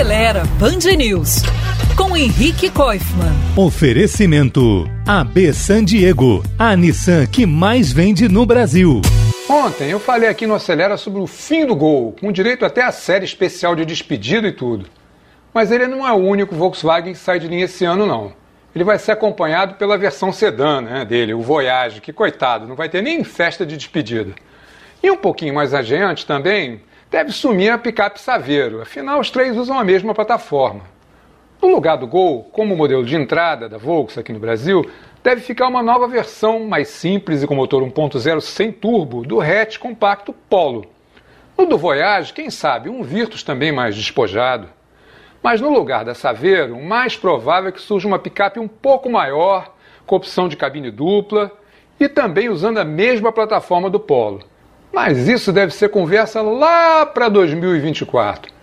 Acelera Band News com Henrique Koifman. Oferecimento AB San Diego, a Nissan que mais vende no Brasil. Ontem eu falei aqui no Acelera sobre o fim do Gol, com direito até a série especial de despedida e tudo. Mas ele não é o único Volkswagen que sai de linha esse ano, não. Ele vai ser acompanhado pela versão sedã né, dele, o Voyage, que coitado, não vai ter nem festa de despedida. E um pouquinho mais adiante também deve sumir a picape Saveiro, afinal os três usam a mesma plataforma. No lugar do Gol, como modelo de entrada da Volks aqui no Brasil, deve ficar uma nova versão mais simples e com motor 1.0 sem turbo do hatch compacto Polo. No do Voyage, quem sabe, um Virtus também mais despojado. Mas no lugar da Saveiro, o mais provável é que surja uma picape um pouco maior, com opção de cabine dupla e também usando a mesma plataforma do Polo. Mas isso deve ser conversa lá para 2024.